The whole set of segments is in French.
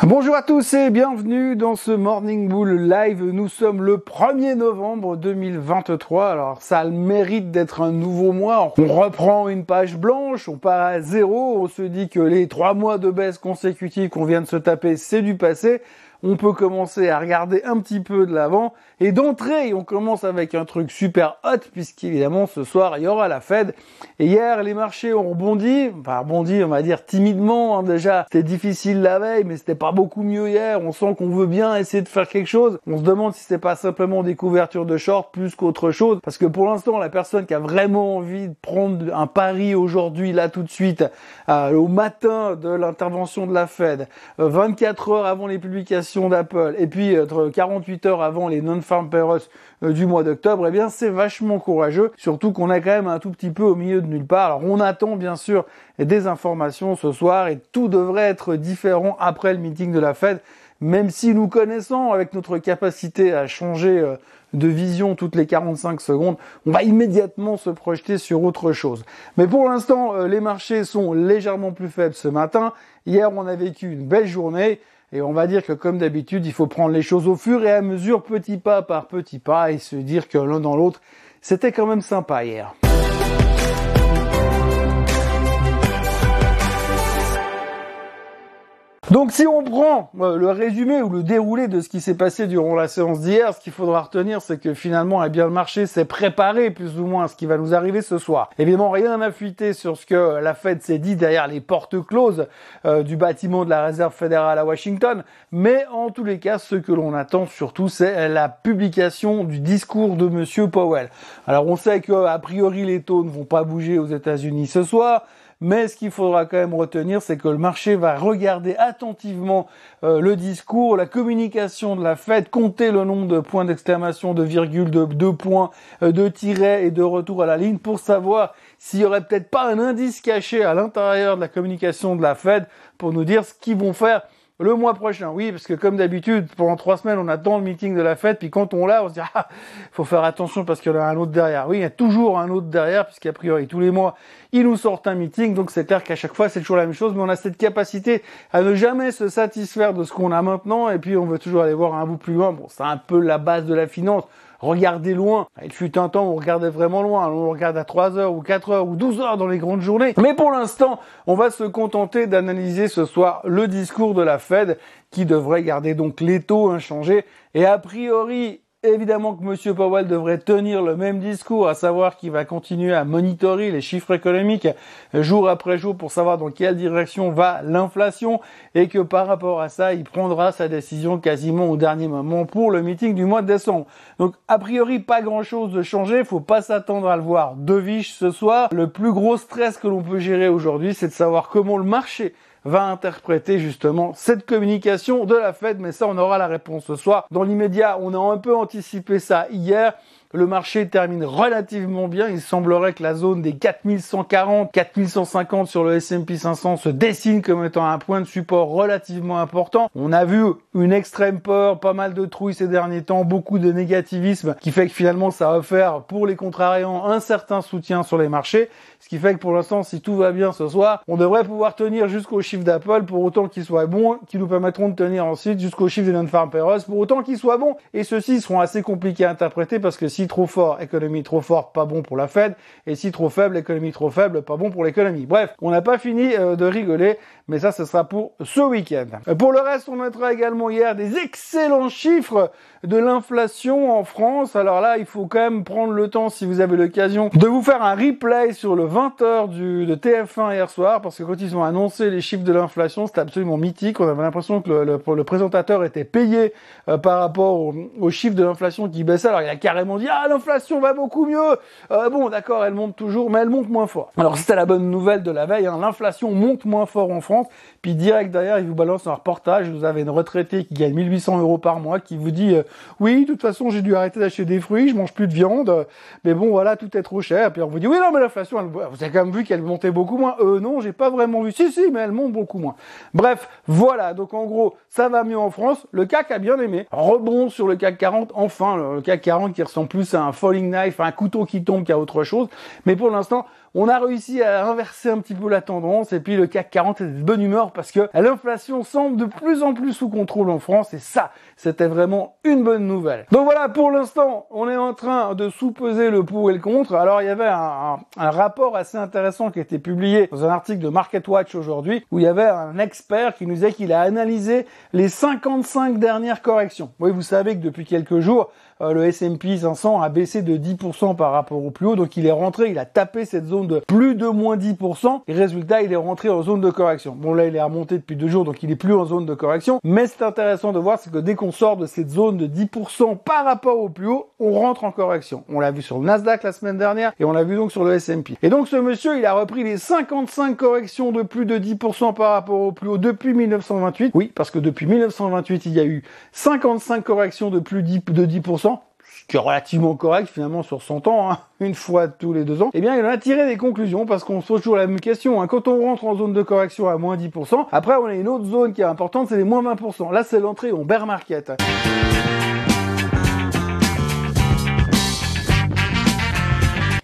Bonjour à tous et bienvenue dans ce Morning Bull Live. Nous sommes le 1er novembre 2023. Alors ça mérite d'être un nouveau mois. On reprend une page blanche, on part à zéro, on se dit que les trois mois de baisse consécutive qu'on vient de se taper, c'est du passé on peut commencer à regarder un petit peu de l'avant. Et d'entrée, on commence avec un truc super hot, puisqu'évidemment, ce soir, il y aura la Fed. Et hier, les marchés ont rebondi, enfin rebondi, on va dire timidement, hein, déjà. C'était difficile la veille, mais c'était pas beaucoup mieux hier. On sent qu'on veut bien essayer de faire quelque chose. On se demande si c'est pas simplement des couvertures de short plus qu'autre chose. Parce que pour l'instant, la personne qui a vraiment envie de prendre un pari aujourd'hui, là tout de suite, euh, au matin de l'intervention de la Fed, 24 euh, heures avant les publications d'Apple et puis 48 euh, heures avant les payrolls euh, du mois d'octobre, eh bien c'est vachement courageux, surtout qu'on est quand même un tout petit peu au milieu de nulle part. Alors on attend bien sûr des informations ce soir et tout devrait être différent après le meeting de la Fed, même si nous connaissons avec notre capacité à changer euh, de vision toutes les 45 secondes, on va immédiatement se projeter sur autre chose. Mais pour l'instant, les marchés sont légèrement plus faibles ce matin. Hier, on a vécu une belle journée. Et on va dire que comme d'habitude, il faut prendre les choses au fur et à mesure, petit pas par petit pas, et se dire que l'un dans l'autre, c'était quand même sympa hier. Donc si on prend euh, le résumé ou le déroulé de ce qui s'est passé durant la séance d'hier, ce qu'il faudra retenir, c'est que finalement, eh bien, le marché s'est préparé plus ou moins à ce qui va nous arriver ce soir. Évidemment, rien n'a fuité sur ce que la Fed s'est dit derrière les portes closes euh, du bâtiment de la Réserve fédérale à Washington, mais en tous les cas, ce que l'on attend surtout, c'est la publication du discours de Monsieur Powell. Alors on sait que a priori les taux ne vont pas bouger aux États-Unis ce soir. Mais ce qu'il faudra quand même retenir, c'est que le marché va regarder attentivement euh, le discours, la communication de la Fed, compter le nombre de points d'exclamation, de virgules, de, points, euh, de tirets et de retour à la ligne pour savoir s'il y aurait peut-être pas un indice caché à l'intérieur de la communication de la Fed pour nous dire ce qu'ils vont faire le mois prochain, oui, parce que comme d'habitude, pendant trois semaines, on attend le meeting de la fête, puis quand on l'a, on se dit, ah, faut faire attention parce qu'il y en a un autre derrière. Oui, il y a toujours un autre derrière, puisqu'a priori, tous les mois, ils nous sortent un meeting, donc c'est clair qu'à chaque fois, c'est toujours la même chose, mais on a cette capacité à ne jamais se satisfaire de ce qu'on a maintenant, et puis on veut toujours aller voir un bout plus loin. Bon, c'est un peu la base de la finance regarder loin. Il fut un temps où on regardait vraiment loin. On regarde à 3 heures ou 4 heures ou 12 heures dans les grandes journées. Mais pour l'instant, on va se contenter d'analyser ce soir le discours de la Fed qui devrait garder donc les taux inchangés. Et a priori, Évidemment que M. Powell devrait tenir le même discours, à savoir qu'il va continuer à monitorer les chiffres économiques jour après jour pour savoir dans quelle direction va l'inflation et que par rapport à ça, il prendra sa décision quasiment au dernier moment pour le meeting du mois de décembre. Donc a priori pas grand chose de changé, faut pas s'attendre à le voir de viche ce soir. Le plus gros stress que l'on peut gérer aujourd'hui, c'est de savoir comment le marché va interpréter justement cette communication de la Fed, mais ça on aura la réponse ce soir. Dans l'immédiat, on a un peu anticipé ça hier. Le marché termine relativement bien. Il semblerait que la zone des 4140, 4150 sur le S&P 500 se dessine comme étant un point de support relativement important. On a vu une extrême peur, pas mal de trouilles ces derniers temps, beaucoup de négativisme qui fait que finalement ça va faire pour les contrariants un certain soutien sur les marchés. Ce qui fait que pour l'instant, si tout va bien ce soir, on devrait pouvoir tenir jusqu'au chiffre d'Apple pour autant qu'il soit bon, qui nous permettront de tenir ensuite jusqu'au chiffre des non-farm pour autant qu'il soit bon. Et ceux-ci seront assez compliqués à interpréter parce que si trop fort, économie trop forte, pas bon pour la Fed, et si trop faible, économie trop faible, pas bon pour l'économie. Bref, on n'a pas fini euh, de rigoler, mais ça, ce sera pour ce week-end. Euh, pour le reste, on mettra également hier des excellents chiffres de l'inflation en France. Alors là, il faut quand même prendre le temps, si vous avez l'occasion, de vous faire un replay sur le 20h du, de TF1 hier soir, parce que quand ils ont annoncé les chiffres de l'inflation, c'était absolument mythique. On avait l'impression que le, présentateur était payé euh, par rapport aux chiffres de l'inflation qui baissaient. Alors il a carrément dit ah l'inflation va beaucoup mieux. Euh, bon d'accord, elle monte toujours, mais elle monte moins fort. Alors c'était la bonne nouvelle de la veille. Hein. L'inflation monte moins fort en France. Puis direct derrière, il vous balance un reportage. Vous avez une retraitée qui gagne 1800 euros par mois, qui vous dit euh, oui, de toute façon j'ai dû arrêter d'acheter des fruits, je mange plus de viande, mais bon voilà, tout est trop cher. Puis on vous dit oui non mais l'inflation, vous avez quand même vu qu'elle montait beaucoup moins. Euh non, j'ai pas vraiment vu. Si si, mais elle monte beaucoup moins. Bref, voilà. Donc en gros, ça va mieux en France. Le CAC a bien aimé. Rebond sur le CAC 40. Enfin, le CAC 40 qui ressemble plus à un falling knife, un couteau qui tombe qu'à autre chose. Mais pour l'instant, on a réussi à inverser un petit peu la tendance et puis le CAC 40 est de bonne humeur parce que l'inflation semble de plus en plus sous contrôle en France et ça, c'était vraiment une bonne nouvelle. Donc voilà, pour l'instant, on est en train de sous-peser le pour et le contre. Alors il y avait un, rapport assez intéressant qui a été publié dans un article de MarketWatch aujourd'hui où il y avait un expert qui nous disait qu'il a analysé les 55 dernières corrections. Oui, vous savez que depuis quelques jours, euh, le S&P 500 a baissé de 10% par rapport au plus haut, donc il est rentré, il a tapé cette zone de plus de moins 10%, et résultat, il est rentré en zone de correction. Bon là, il est remonté depuis deux jours, donc il est plus en zone de correction, mais c'est intéressant de voir, c'est que dès qu'on sort de cette zone de 10% par rapport au plus haut, on rentre en correction. On l'a vu sur le Nasdaq la semaine dernière, et on l'a vu donc sur le S&P. Et donc ce monsieur, il a repris les 55 corrections de plus de 10% par rapport au plus haut depuis 1928. Oui, parce que depuis 1928, il y a eu 55 corrections de plus de 10%, qui est relativement correct finalement sur 100 ans, hein, une fois tous les deux ans, eh bien il en a tiré des conclusions parce qu'on se pose toujours la même question. Hein. Quand on rentre en zone de correction à moins 10%, après on a une autre zone qui est importante, c'est les moins 20%. Là c'est l'entrée en bear market.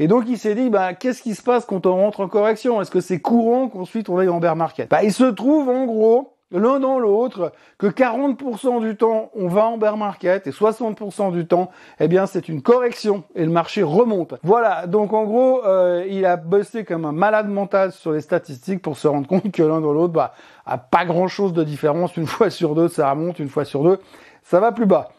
Et donc il s'est dit, bah, qu'est-ce qui se passe quand on rentre en correction? Est-ce que c'est courant qu'ensuite on aille en bear market? Bah, il se trouve en gros l'un dans l'autre, que 40% du temps on va en bear market et 60% du temps, eh bien c'est une correction et le marché remonte. Voilà, donc en gros, euh, il a bossé comme un malade mental sur les statistiques pour se rendre compte que l'un dans l'autre, bah, a pas grand chose de différence. Une fois sur deux, ça remonte, une fois sur deux, ça va plus bas.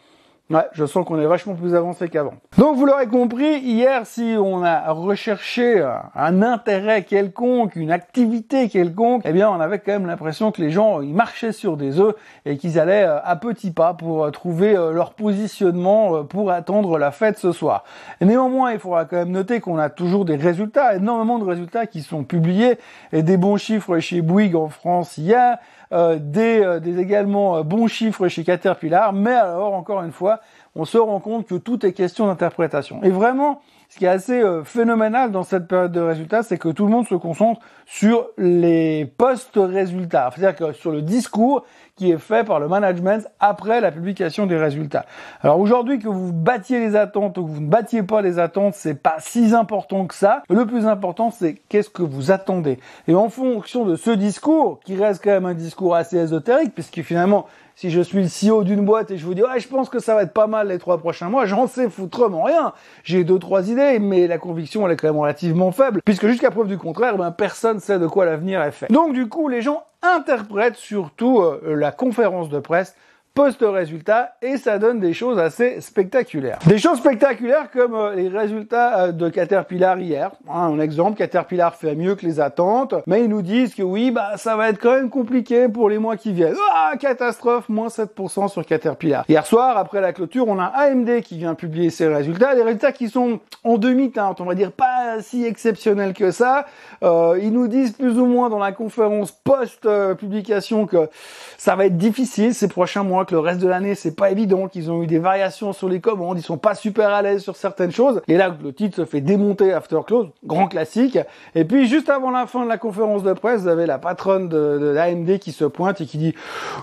Ouais, je sens qu'on est vachement plus avancé qu'avant. Donc vous l'aurez compris, hier, si on a recherché un intérêt quelconque, une activité quelconque, eh bien on avait quand même l'impression que les gens, ils marchaient sur des œufs et qu'ils allaient euh, à petits pas pour euh, trouver euh, leur positionnement pour attendre la fête ce soir. Néanmoins, il faudra quand même noter qu'on a toujours des résultats, énormément de résultats qui sont publiés et des bons chiffres chez Bouygues en France hier. Euh, des, euh, des, également euh, bons chiffres chez Caterpillar, mais alors encore une fois, on se rend compte que tout est question d'interprétation. Et vraiment, ce qui est assez phénoménal dans cette période de résultats, c'est que tout le monde se concentre sur les post-résultats, c'est-à-dire que sur le discours qui est fait par le management après la publication des résultats. Alors aujourd'hui, que vous battiez les attentes ou que vous ne battiez pas les attentes, c'est pas si important que ça. Le plus important, c'est qu'est-ce que vous attendez. Et en fonction de ce discours, qui reste quand même un discours assez ésotérique, puisque finalement, si je suis le CEO d'une boîte et je vous dis ouais je pense que ça va être pas mal les trois prochains mois, j'en sais foutrement rien. J'ai deux trois idées, mais la conviction elle est quand même relativement faible, puisque jusqu'à preuve du contraire, ben personne sait de quoi l'avenir est fait. Donc du coup les gens interprètent surtout euh, la conférence de presse post-résultat et ça donne des choses assez spectaculaires. Des choses spectaculaires comme euh, les résultats euh, de Caterpillar hier. Hein, un exemple, Caterpillar fait mieux que les attentes, mais ils nous disent que oui, bah ça va être quand même compliqué pour les mois qui viennent. Ah, catastrophe, moins 7% sur Caterpillar. Hier soir, après la clôture, on a AMD qui vient publier ses résultats, des résultats qui sont en demi-teinte, on va dire pas si exceptionnels que ça. Euh, ils nous disent plus ou moins dans la conférence post-publication que ça va être difficile ces prochains mois le reste de l'année, c'est pas évident, qu'ils ont eu des variations sur les commandes, ils sont pas super à l'aise sur certaines choses. Et là, le titre se fait démonter after close, grand classique. Et puis, juste avant la fin de la conférence de presse, vous avez la patronne de, de l'AMD qui se pointe et qui dit,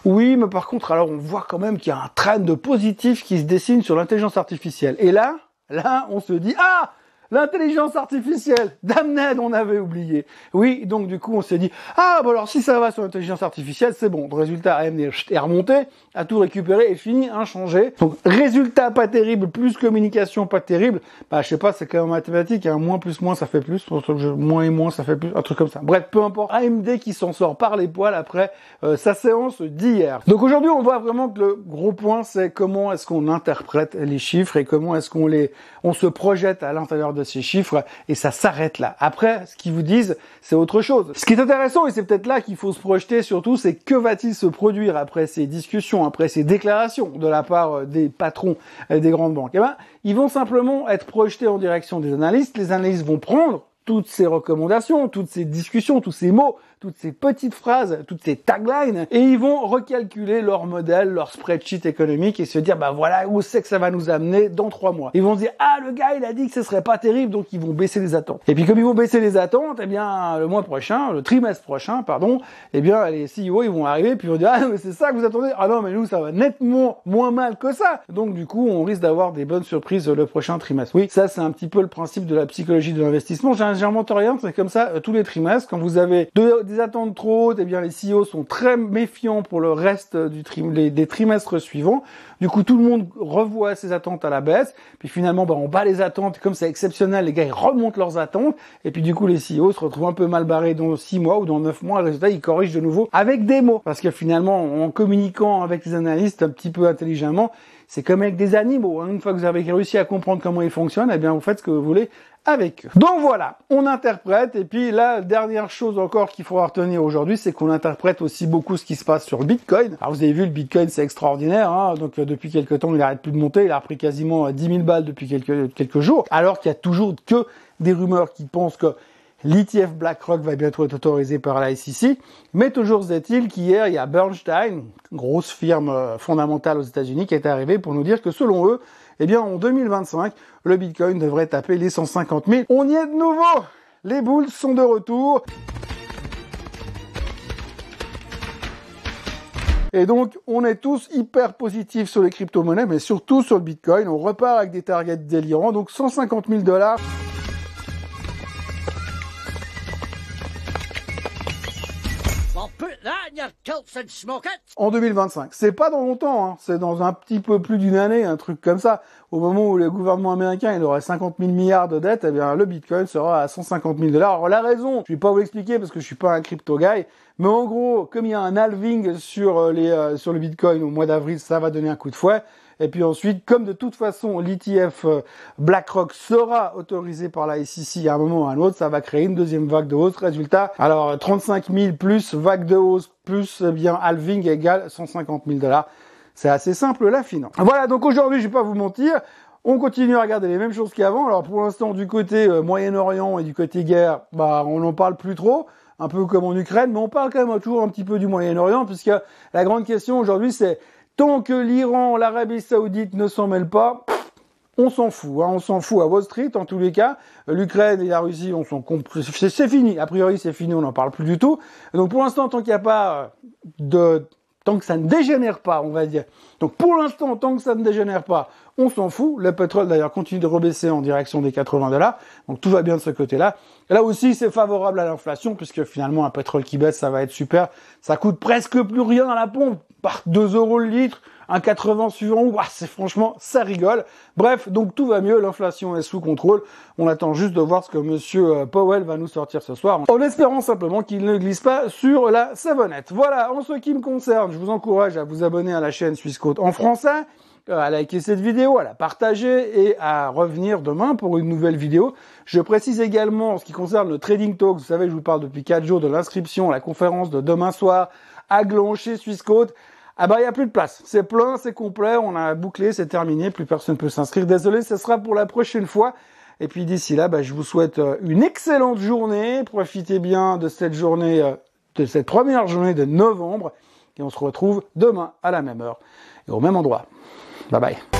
oui, mais par contre, alors on voit quand même qu'il y a un trend de positif qui se dessine sur l'intelligence artificielle. Et là, là, on se dit, ah, L'intelligence artificielle, damned, on avait oublié. Oui, donc du coup, on s'est dit, ah, bon alors si ça va sur l'intelligence artificielle, c'est bon. Le résultat AMD est remonté, a tout récupéré et fini, inchangé. Donc, résultat pas terrible, plus communication pas terrible. Bah, je sais pas, c'est quand même mathématique, hein. moins plus moins, ça fait plus. Moins et moins, ça fait plus. Un truc comme ça. Bref, peu importe. AMD qui s'en sort par les poils après euh, sa séance d'hier. Donc aujourd'hui, on voit vraiment que le gros point, c'est comment est-ce qu'on interprète les chiffres et comment est-ce qu'on les, on se projette à l'intérieur de ces chiffres et ça s'arrête là. Après, ce qu'ils vous disent, c'est autre chose. Ce qui est intéressant, et c'est peut-être là qu'il faut se projeter surtout, c'est que va-t-il se produire après ces discussions, après ces déclarations de la part euh, des patrons des grandes banques? Eh ben, ils vont simplement être projetés en direction des analystes. Les analystes vont prendre toutes ces recommandations, toutes ces discussions, tous ces mots toutes ces petites phrases, toutes ces taglines, et ils vont recalculer leur modèle, leur spreadsheet économique et se dire, bah voilà où c'est que ça va nous amener dans trois mois. Ils vont se dire, ah le gars il a dit que ce serait pas terrible, donc ils vont baisser les attentes. Et puis comme ils vont baisser les attentes, eh bien le mois prochain, le trimestre prochain, pardon, eh bien les CEO ils vont arriver puis ils vont dire, ah mais c'est ça que vous attendez, ah non mais nous ça va nettement moins mal que ça. Donc du coup on risque d'avoir des bonnes surprises le prochain trimestre. Oui, ça c'est un petit peu le principe de la psychologie de l'investissement. C'est comme ça euh, tous les trimestres. Quand vous avez des attentes trop hautes, eh bien les CEO sont très méfiants pour le reste des trimestres suivants. Du coup, tout le monde revoit ses attentes à la baisse. Puis finalement, bah, on bat les attentes. Comme c'est exceptionnel, les gars, ils remontent leurs attentes. Et puis du coup, les CEO se retrouvent un peu mal barrés dans 6 mois ou dans 9 mois. Le résultat, ils corrigent de nouveau avec des mots. Parce que finalement, en communiquant avec les analystes un petit peu intelligemment, c'est comme avec des animaux. Hein. Une fois que vous avez réussi à comprendre comment ils fonctionnent, eh bien, vous faites ce que vous voulez avec eux. Donc voilà, on interprète. Et puis la dernière chose encore qu'il faudra retenir aujourd'hui, c'est qu'on interprète aussi beaucoup ce qui se passe sur le Bitcoin. Alors vous avez vu, le Bitcoin c'est extraordinaire. Hein. Donc depuis quelques temps, il n'arrête plus de monter. Il a repris quasiment 10 000 balles depuis quelques, jours. Alors qu'il y a toujours que des rumeurs qui pensent que L'ETF BlackRock va bientôt être autorisé par la SEC, mais toujours est-il qu'hier, il y a Bernstein, grosse firme euh, fondamentale aux États-Unis, qui est arrivé pour nous dire que selon eux, eh bien, en 2025, le Bitcoin devrait taper les 150 000. On y est de nouveau! Les boules sont de retour. Et donc, on est tous hyper positifs sur les crypto-monnaies, mais surtout sur le Bitcoin. On repart avec des targets délirants. Donc, 150 000 dollars. En 2025. C'est pas dans longtemps, hein. c'est dans un petit peu plus d'une année, un truc comme ça. Au moment où le gouvernement américain il aurait 50 000 milliards de dettes, eh bien le Bitcoin sera à 150 000 dollars. Alors la raison, je vais pas vous l'expliquer parce que je suis pas un crypto guy, mais en gros, comme il y a un halving sur euh, les euh, sur le Bitcoin au mois d'avril, ça va donner un coup de fouet. Et puis ensuite, comme de toute façon l'ETF euh, BlackRock sera autorisé par la SEC à un moment ou à un autre, ça va créer une deuxième vague de hausse. Résultat, alors 35 000 plus vague de hausse plus eh bien halving égale 150 000 dollars. C'est assez simple la finance. Voilà, donc aujourd'hui, je vais pas vous mentir, on continue à regarder les mêmes choses qu'avant. Alors pour l'instant, du côté euh, Moyen-Orient et du côté guerre, bah on n'en parle plus trop un peu comme en Ukraine, mais on parle quand même toujours un petit peu du Moyen-Orient, puisque la grande question aujourd'hui, c'est Tant que l'Iran, l'Arabie Saoudite ne s'en mêlent pas, on s'en fout, hein, on s'en fout à Wall Street en tous les cas. L'Ukraine et la Russie, on s'en c'est fini. A priori, c'est fini, on n'en parle plus du tout. Donc pour l'instant, tant qu'il n'y a pas euh, de tant que ça ne dégénère pas, on va dire. Donc pour l'instant, tant que ça ne dégénère pas, on s'en fout. Le pétrole d'ailleurs continue de rebaisser en direction des 80 dollars. Donc tout va bien de ce côté-là. Là aussi, c'est favorable à l'inflation puisque finalement un pétrole qui baisse, ça va être super. Ça coûte presque plus rien à la pompe par 2 euros le litre, un 80 suivant, c'est franchement, ça rigole. Bref, donc tout va mieux, l'inflation est sous contrôle. On attend juste de voir ce que monsieur euh, Powell va nous sortir ce soir, en espérant simplement qu'il ne glisse pas sur la savonnette. Voilà, en ce qui me concerne, je vous encourage à vous abonner à la chaîne Suisse Côte en français euh, à liker cette vidéo, à la partager et à revenir demain pour une nouvelle vidéo. Je précise également en ce qui concerne le Trading Talk, vous savez, je vous parle depuis 4 jours de l'inscription à la conférence de demain soir à Glancher Suisse Côte. Ah bah il y a plus de place. C'est plein, c'est complet, on a bouclé, c'est terminé, plus personne peut s'inscrire. Désolé, ce sera pour la prochaine fois. Et puis d'ici là, bah, je vous souhaite euh, une excellente journée. Profitez bien de cette journée, euh, de cette première journée de novembre. Et on se retrouve demain à la même heure et au même endroit. Bye bye.